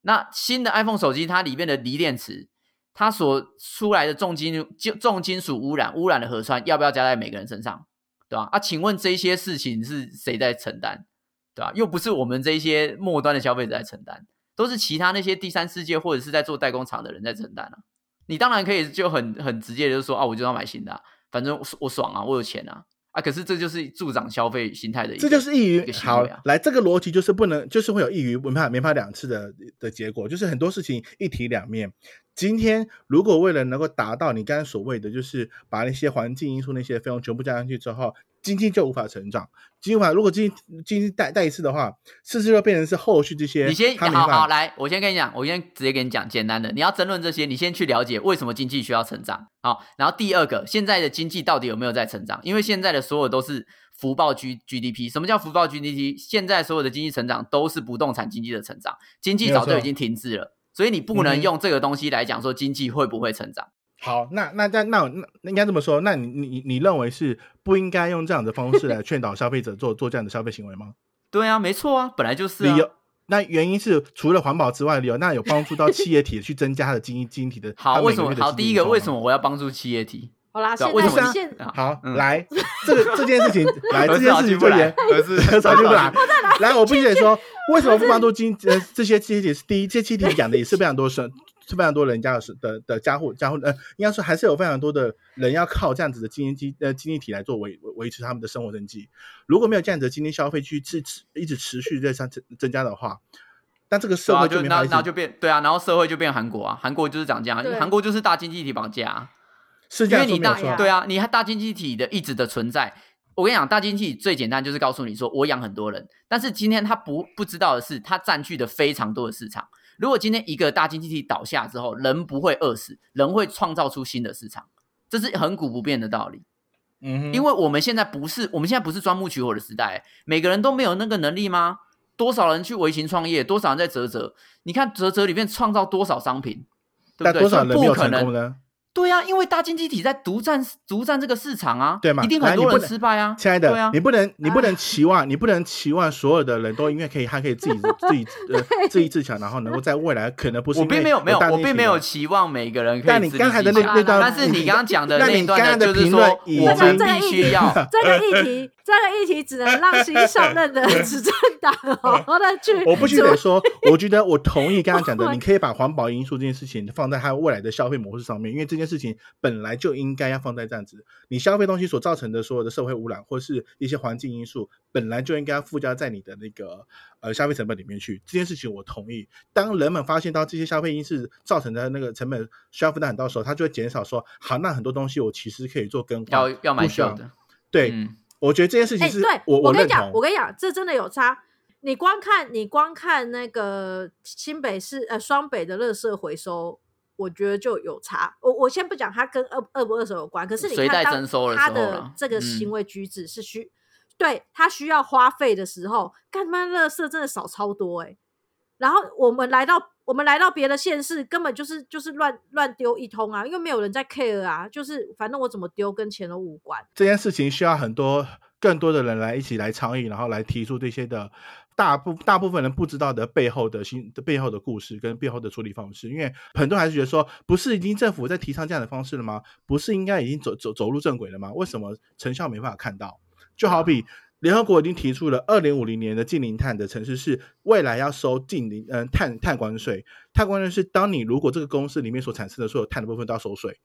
C: 那新的 iPhone 手机，它里面的锂电池，它所出来的重金就重金属污染，污染的核酸，要不要加在每个人身上？对吧？啊，请问这些事情是谁在承担？对吧？又不是我们这些末端的消费者在承担，都是其他那些第三世界或者是在做代工厂的人在承担啊。你当然可以就很很直接的就说啊，我就要买新的、反正我我爽啊，我有钱啊啊！可是这就是助长消费心态的一个，
A: 这就是异
C: 一
A: 于好。来，这个逻辑就是不能，就是会有易于文法没法两次的的结果，就是很多事情一体两面。今天如果为了能够达到你刚才所谓的，就是把那些环境因素那些费用全部加上去之后，经济就无法成长。经济无法，如果经济经济带带一次的话，是不是就变成是后续这些
C: 你先好好来，我先跟你讲，我先直接跟你讲简单的。你要争论这些，你先去了解为什么经济需要成长。好，然后第二个，现在的经济到底有没有在成长？因为现在的所有都是福报 G GDP。什么叫福报 GDP？现在所有的经济成长都是不动产经济的成长，经济早就已经停滞了。所以你不能用这个东西来讲说经济会不会成长。
A: 好，那那那那那那应该这么说，那你你你认为是不应该用这样的方式来劝导消费者做做这样的消费行为吗？*laughs*
C: 对啊，没错啊，本来就是啊
A: 理。由，那原因是除了环保之外的理由，那有帮助到企业体去增加它的经济经济体 *laughs* 的。
C: 好，为什么？好，第一个，为什么我要帮助企业体？
B: 好啦，现在现
C: 啊
A: 好，
C: 嗯
A: 来，这个这件事情，来这件
C: 好进不来
A: 事情就严，
C: 合适
A: 早就不来。来，我必须得说，*laughs* 为什么不帮助经呃这些企业体？是第一，这些企业体养的也是非常多生，是非常多人家的是的的家户家户呃，应该说还是有非常多的人要靠这样子的经济呃经济体来做维维维持他们的生活生计。如果没有这样子的经济消费去持持一直持续在上增增加的话，那这个社会
C: 就那那就变对啊，然后社会就变韩国啊，韩国就是长这样，
B: 对
C: 韩国就是大经济体绑架、啊，
A: 是这样
C: 因为你大
A: 说没有错。
C: 对啊，你大经济体的一直的存在，我跟你讲，大经济体最简单就是告诉你说我养很多人，但是今天他不不知道的是，他占据的非常多的市场。如果今天一个大经济体倒下之后，人不会饿死，人会创造出新的市场，这是恒古不变的道理。
A: 嗯哼，
C: 因为我们现在不是，我们现在不是钻木取火的时代，每个人都没有那个能力吗？多少人去微型创业，多少人在泽泽？你看泽泽里面创造多少商品，对不对？
A: 多少人没有
C: 不可能。
A: 成功呢？
C: 对啊，因为大经济体在独占独占这个市场啊，
A: 对嘛
C: 一定很多人
A: 不
C: 失败啊，
A: 亲爱的，
C: 对啊
A: 你不能，你不能
B: 哎
A: 期望，你不能期望所有的人都因为可以，他可以自己 *laughs* 自己呃自立自强，然后能够在未来可能不是
C: 我并没有没有，我并没有期望每个人可以
A: 但你刚才的那那段，
C: 但是你刚刚讲的
A: 那
C: 段
A: 刚刚的
C: 就是说
A: 评论已
C: 我们
A: 经
C: 必须要
B: 这个议题，这个议题只能让新上任的执政党好 *laughs* 好的去。
A: 我不须得说，我觉得我同意刚刚讲的，*laughs* 你可以把环保因素这件事情放在他未来的消费模式上面，因为这件事情本来就应该要放在这样子，你消费东西所造成的所有的社会污染或是一些环境因素，本来就应该要附加在你的那个呃消费成本里面去。这件事情我同意。当人们发现到这些消费因素造成的那个成本需要负担很高的时候，他就会减少说，好，那很多东西我其实可以做更换，
C: 要要买
A: 不需要
C: 旧的，
A: 对，
C: 嗯，
A: 我觉得这件事情
B: 哎、
A: 是、
B: 对
A: 我
B: 跟你讲，我。跟你讲，这真的有差。你光看，你光看那个新北市呃双北的垃圾回收，我觉得就有差。我我先不讲它跟二二不二手有关，可是你看当他的这个
C: 嗯
B: 行为举止是需、对他需要花费的时候，干嘛垃圾真的少超多哎、然后我们来到我们来到别的县市，根本就是就是乱乱丢一通啊，因为没有人在 care 啊，就是反正我怎么丢跟钱都无关。
A: 这件事情需要很多更多的人来一起来倡议，然后来提出这些的大部大部分人不知道的背后的新的背后的故事跟背后的处理方式，因为很多人还是觉得说，不是已经政府在提倡这样的方式了吗？不是应该已经走走走入正轨了吗？为什么成效没办法看到？就好比。联合国已经提出了二零五零年的近零碳的城市是未来要收近零嗯碳碳关税，碳关税是当你如果这个公司里面所产生的所有碳的部分都要收税，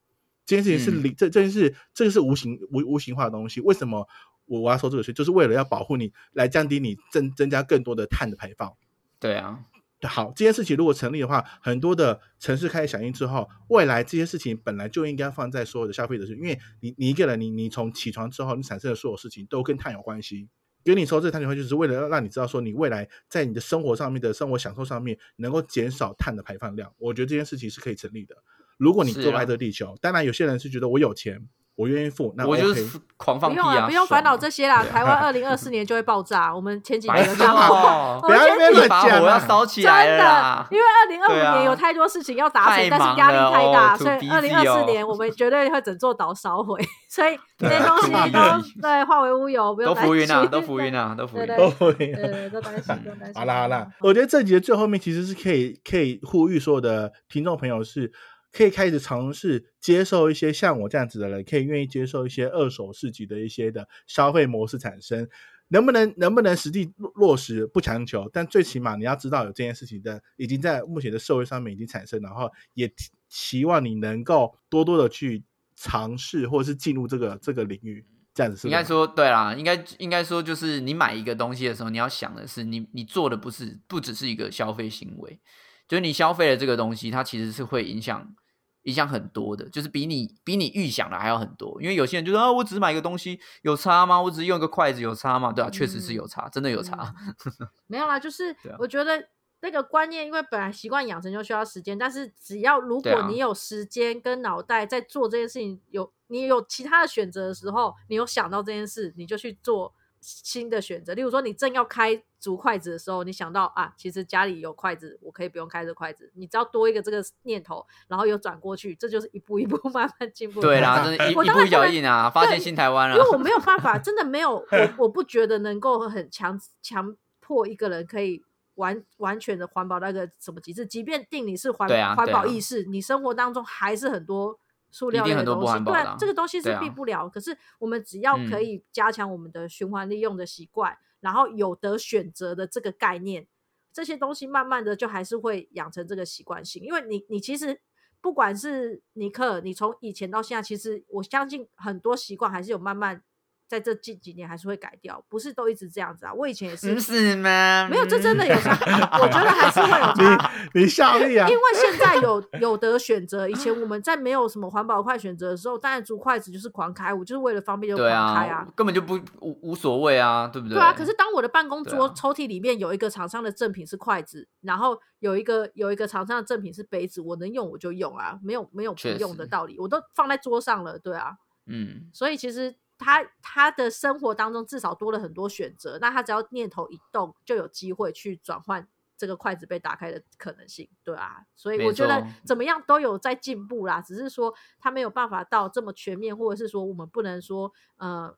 A: 这件事情是零这这件事这个是无形无无形化的东西。为什么我我要收这个税，就是为了要保护你，来降低你增增加更多的碳的排放。
C: 对啊。
A: 好，这件事情如果成立的话，很多的城市开始响应之后，未来这些事情本来就应该放在所有的消费者身上，因为你你一个人，你你从起床之后，你产生的所有事情都跟碳有关系。给你抽这个碳权会，就是为了要让你知道说，你未来在你的生活上面的生活享受上面能够减少碳的排放量。我觉得这件事情是可以成立的。如果你热爱这个地球，当然有些人是觉得我有钱。我愿意付，那
C: 我就是狂放屁啊！
B: 不用烦恼这些啦，台湾二零二四年就会爆炸。我们前几年讲
C: 好，不要
A: 乱讲，
C: 我要烧起来
B: 了。因为二零二五年有太多事情要达成，但是压力太大，所以二零二四年我们绝对会整座岛烧毁。*laughs* 所以这些东西都对化为乌有，不用担心
C: 都浮云啊，都浮云啊，都浮云，
A: 都浮
B: 云，对，都担心，都担心。
A: 好啦好啦，我觉得这集的最后面其实是可以可以呼吁所有的听众朋友是。可以开始尝试接受一些像我这样子的人，可以愿意接受一些二手市集的一些的消费模式产生，能不能能不能实际落实不强求，但最起码你要知道有这件事情的已经在目前的社会上面已经产生，然后也期望你能够多多的去尝试或者是进入这个这个领域，这样子是
C: 应该说对啦，应该应该说就是你买一个东西的时候，你要想的是你你做的不是不只是一个消费行为，就是你消费了这个东西，它其实是会影响。影响很多的，就是比你比你预想的还要很多。因为有些人就说啊，我只是买一个东西，有差吗？我只是用一个筷子，有差吗？对啊，确实是有差，真的有差。*laughs*
B: 没有啦，就是我觉得那个观念，因为本来习惯养成就需要时间，但是只要如果你有时间跟脑袋在做这件事情，有你有其他的选择的时候，你有想到这件事，你就去做。新的选择，例如说，你正要开竹筷子的时候，你想到啊，其实家里有筷子，我可以不用开这筷子。你只要多一个这个念头，然后又转过去，这就是一步一步 *laughs* 慢慢进步。
C: 对啦，真的，一步一脚印啊，发现新台湾了。
B: 因为我没有办法，真的没有，*laughs* 我我不觉得能够很强强迫一个人可以完完全的环保那个什么极致。即便定你是环环保意识，你生活当中还是很多。塑料类的东西，对，这个东西是避不了。可是我们只要可以加强我们的循环利用的习惯，然后有得选择的这个概念，这些东西慢慢的就还是会养成这个习惯性。因为你，你其实不管是尼克，你从以前到现在，其实我相信很多习惯还是有慢慢。在这近几年还是会改掉，不是都一直这样子啊？我以前也是，
C: 是吗？
B: 没有，这真的有差。我觉得还是会有 *laughs* 差。
A: 你你效力啊？
B: 因为现在有有得选择，以前我们在没有什么环保筷选择的时候，当然竹筷子就是狂开，我就是为了方便就狂开啊，
C: 根本就不无无所谓啊，对不对？
B: 对啊。可是当我的办公桌抽屉里面有一个厂商的赠品是筷子，然后有一个有一个厂商的赠品是杯子，我能用我就用啊，没有没有不用的道理，我都放在桌上了，对啊，嗯，所以其实。他他的生活当中至少多了很多选择，那他只要念头一动，就有机会去转换这个筷子被打开的可能性，对啊，所以我觉得怎么样都有在进步啦，只是说他没有办法到这么全面，或者是说我们不能说呃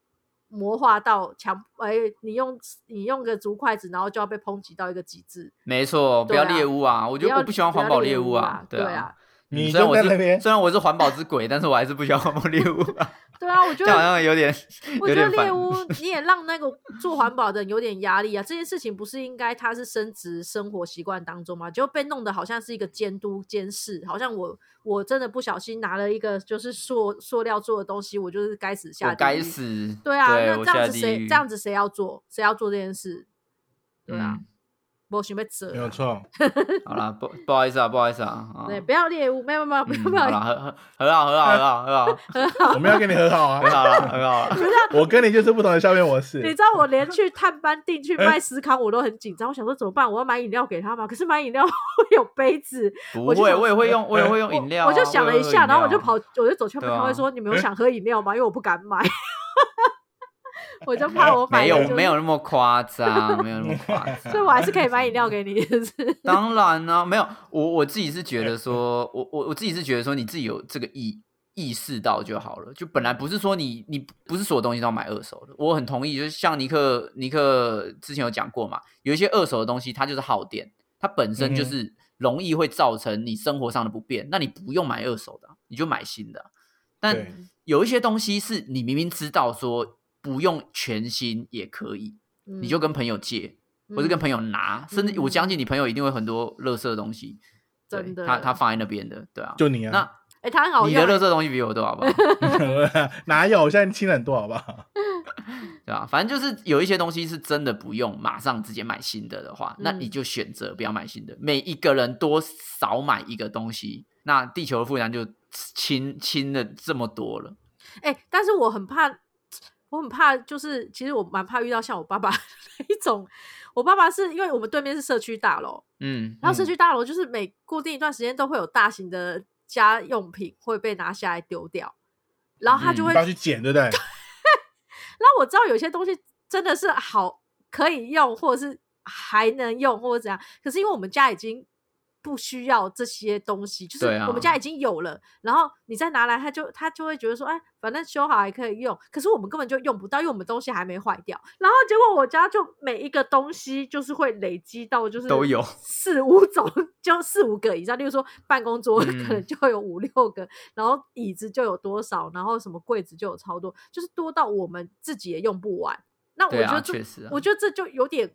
B: 魔化到强，哎，你用你用个竹筷子，然后就要被抨击到一个极致。
C: 没错，不要猎物啊，我觉得我不喜欢环保猎物啊，对啊。
A: 你虽然我是
C: 虽然我是环保之鬼，但是我还是不喜欢环保猎物。*laughs*
B: 对啊，我觉得
C: 好像有点，
B: 我觉得猎物 *laughs* 你也让那个做环保的人有点压力啊。这件事情不是应该他是升职生活习惯当中吗？就被弄得好像是一个监督监视，好像我我真的不小心拿了一个就是塑塑料做的东西，我就是该死下
C: 该死。
B: 对啊，那这样子谁这样子谁要做谁要做这件事？对啊。不行，被折。
A: 没有错。*laughs*
C: 好了，不不好意思啊，不好意思啊。
B: 对，不要猎物，没有没有，不要不要。
C: 好了，和和和好，和好，和好，和好，
B: 和好。
A: 我们要跟你和好啊，*laughs*
C: 和好了，和好了。*laughs*
A: 我跟你就是不同的消费模式。
B: 你知道，我连去探班定去卖思康，我都很紧张。我想说怎么办？我要买饮料给他吗？可是买饮料会有杯子。
C: 不会，我也会用，我也会用饮料。
B: 我就想了一下，然后我就跑，我就走去问他会说：“你们有想喝饮料吗？”因为我不敢买。我就怕我买
C: 没有没有那么夸张，没有那么 *laughs* 夸张，
B: 所以我还是可以买饮料给你。*laughs*
C: 当然呢，没有我我自己是觉得说，我我我自己是觉得说，你自己有这个意意识到就好了。就本来不是说你你不是所有东西都要买二手的，我很同意。就是像尼克尼克之前有讲过嘛，有一些二手的东西它就是耗电，它本身就是容易会造成你生活上的不便。那你不用买二手的，你就买新的。但有一些东西是你明明知道说不用全新也可以，你就跟朋友借，或者跟朋友拿，甚至我相信你朋友一定会很多垃圾的东西。
B: 真的，
C: 他他放在那边的，对啊，
A: 就你啊。
C: 那
B: 哎，他很好
C: 你的垃圾东西比我多，好不好？*laughs*
A: 哪有？我现在清了很多，好不好？*laughs*
C: 对吧？反正就是有一些东西是真的不用马上直接买新的的话，那你就选择不要买新的。每一个人多少买一个东西，那地球的负担就轻轻了这么多了。
B: 哎，但是我很怕，我很怕，就是其实我蛮怕遇到像我爸爸 *laughs* 那一种。我爸爸是因为我们对面是社区大楼，
C: 嗯，
B: 然后社区大楼就是每固定一段时间都会有大型的家用品会被拿下来丢掉，然后他就会
A: 要去捡，对不对？*laughs*
B: 然后我知道有些东西真的是好可以用，或者是还能用，或者怎样，可是因为我们家已经。不需要这些东西，就是我们家已经有了，然后你再拿来，他就他就会觉得说，哎，反正修好还可以用。可是我们根本就用不到，因为我们东西还没坏掉。然后结果我家就每一个东西就是会累积到，就是
C: 都有
B: 四五种，就四五个以上。例如说办公桌可能就有五六个，然后椅子就有多少，然后什么柜子就有超多，就是多到我们自己也用不完。那我觉得这，我觉得这就有点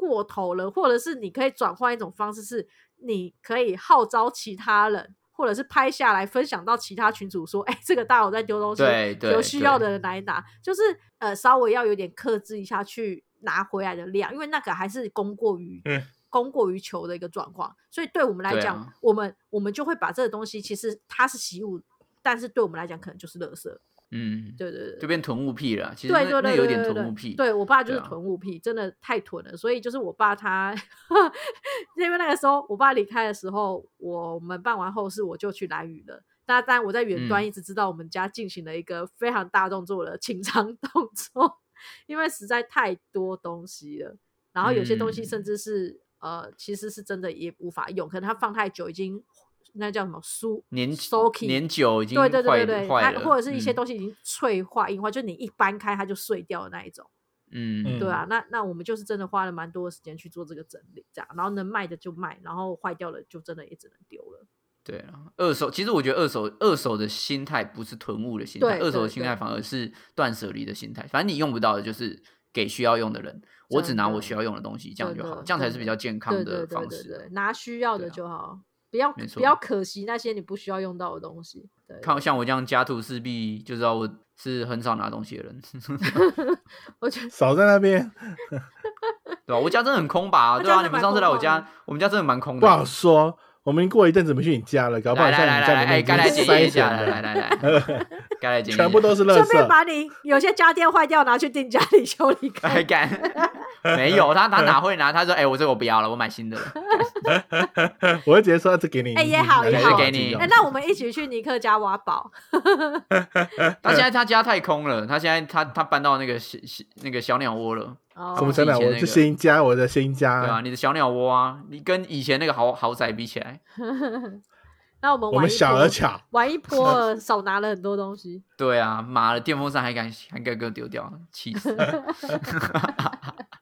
B: 过头了，或者是你可以转换一种方式是。你可以号召其他人，或者是拍下来分享到其他群组，说：“哎，这个大佬在丢东西，有需要的人来拿。”就是呃，稍微要有点克制一下去拿回来的量，因为那个还是供过于供过于求的一个状况。所以对我们来讲，我们我们就会把这个东西，其实它是习物，但是对我们来讲，可能就是垃圾。
C: 嗯，
B: 对对对，
C: 就变囤物癖了。其实那那有点囤物癖。
B: 对我爸就是囤物癖，真的太囤了。所以就是我爸他，*laughs* 因为那个时候我爸离开的时候，我们办完后事，我就去蓝屿了。那当然我在远端一直知道我们家进行了一个非常大动作的清仓动作，因为实在太多东西了。然后有些东西甚至是呃，其实是真的也无法用，可能它放太久已经。那叫什么书
C: 年年久已经
B: 对对对对
C: 对，
B: 或者是一些东西已经脆化硬化，就你一搬开它就碎掉的那一种。
C: 嗯，
B: 对啊，那那我们就是真的花了蛮多的时间去做这个整理，这样，然后能卖的就卖，然后坏掉了就真的也只能丢了。
C: 对啊，二手其实我觉得二手二手的心态不是囤物的心态，二手的心态反而是断舍离的心态。反正你用不到的，就是给需要用的人，我只拿我需要用的东西，这样就好，这样才是比较健康的方式。
B: 拿需要的就好。不要不要可惜那些你不需要用到的东西。
C: 看像我这样家徒四壁，就知道我是很少拿东西的人。*laughs*
B: 我觉得
A: 少在那边，
C: 对吧？我家真的很空吧？对啊，你们上次来我家，我们家真的蛮空的。
A: 不好说。我们过一阵子没去你家了，搞不好在你家里面
C: 该来检验一下，
A: 来
C: 来来，该来
A: 全部都是垃圾。顺
B: 便把你有些家电坏掉拿去定家里修理。
C: 还敢？*laughs* 没有，他他哪会拿？他说：“哎，我这个我不要了，我买新的了。*laughs* ”
A: 我会直接说：“这给你。”
B: 哎，也好也好，
C: 给你。
B: 哎，那我们一起去尼克家挖宝。*laughs*
C: 他现在他家太空了，他现在他他搬到那个小那个小鸟窝了。
A: 什么小鸟窝？是新家，我的新家。
C: 对啊，你的小鸟窝啊，你跟以前那个豪豪宅比起来，*laughs*
B: 那我们
A: 我们小而巧，
B: 玩一波少拿了很多东西。*laughs*
C: 对啊，妈的，电风扇还敢还敢给我丢掉，气死！*laughs*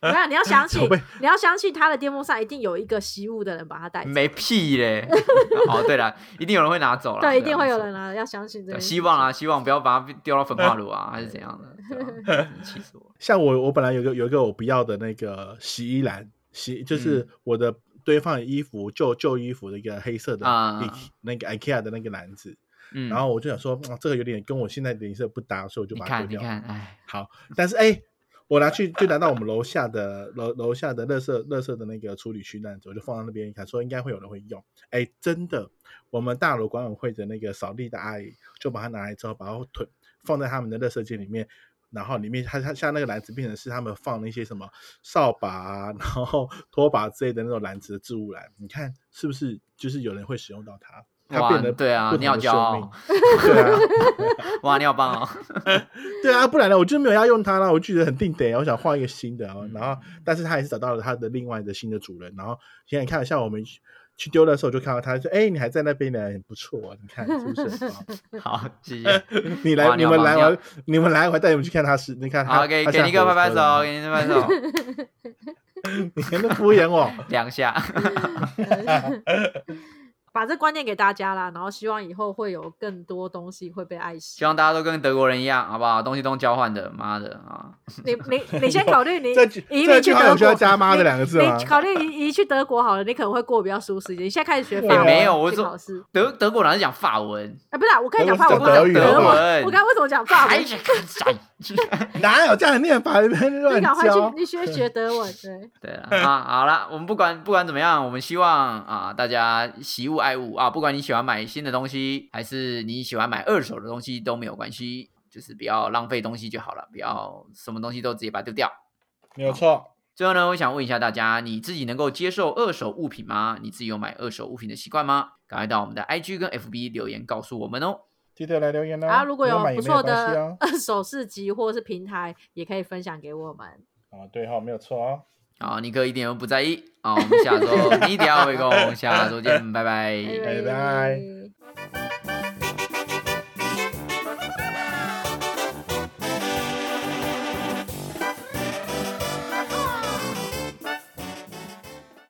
C: *laughs*
B: 没有，你要相信，*laughs* 你要相信他的电风扇一定有一个习物的人把他带走。
C: 没屁嘞！*laughs* 哦，对了，一定有人会拿走了。
B: 对，一定会有人拿，要相信这个。
C: 希望啊，希望不要把它丢到焚化炉啊，还是怎样的？气死我！
A: 像我，我本来有个有一个我不要的那个洗衣篮，洗就是我的堆放衣服旧旧衣服的一个黑色的那个 IKEA 的那个篮子。嗯，然后我就想说，这个有点跟我现在的颜色不搭，所以我就把它丢掉。
C: 你看，哎，
A: 好，但是哎。我拿去就拿到我们楼下的楼楼下的垃圾垃圾的那个处理区那子，我就放在那边一看，说应该会有人会用。哎，真的，我们大楼管委会的那个扫地的阿姨就把它拿来之后，把它腿放在他们的垃圾间里面，然后里面它它像那个篮子变成是他们放那些什么扫把啊，然后拖把之类的那种篮子的置物篮，你看是不是就是有人会使用到它？
C: 哇，对啊，你好骄傲，
A: 对啊，
C: 哇，你好棒哦，*laughs*
A: 对啊，不然呢，我就没有要用它了，我觉得很定得，我想换一个新的，然后，但是他还是找到了他的另外的新的主人，然后现在看，像我们去丢的时候就看到他说：“哎，你还在那边呢，很不错，你看是不是 *laughs* 很棒？”
C: 好，谢谢。*laughs*
A: 你来，你们来我，你们来，我带你们去看他是，你看，
C: 好，给给你个拍拍手，给你拍拍手。
A: 你还能敷衍我
C: 两下。
B: 把这观念给大家啦，然后希望以后会有更多东西会被爱惜。
C: 希望大家都跟德国人一样，好不好？东西都交换的，妈的啊！*laughs*
B: 你你你先考虑你移
A: 民
B: 去德国，
A: 加妈的两个字
B: 你？考虑移移去德国好了，你可能会过比较舒适一点。你现在开始学
C: 法
B: 文，
C: 没有我考试。德德国人是讲法文，
B: 哎，不是，我跟你讲法文，
A: 德
B: 文。我刚为什么讲法文？*laughs*
A: 哪有这样念法？乱教。
B: 你学学德文，对
C: 对啊。好了，我们不管不管怎么样，我们希望啊，大家惜物爱物啊，不管你喜欢买新的东西，还是你喜欢买二手的东西都没有关系，就是不要浪费东西就好了，不要什么东西都直接把它丢掉。
A: 没有错。
C: 最后呢，我想问一下大家，你自己能够接受二手物品吗？你自己有买二手物品的习惯吗？赶快到我们的 IG 跟 FB 留言告诉我们哦。
A: 记得来留言哦！
B: 啊，如果有不错的二 *laughs* 手市集或者是平台，也可以分享给我们。
A: 啊，对哈，没有错哦。
C: 好，尼克一点都不在意。好，我们下周你 *laughs* 一定要回工，下周见，拜拜，
A: 拜拜。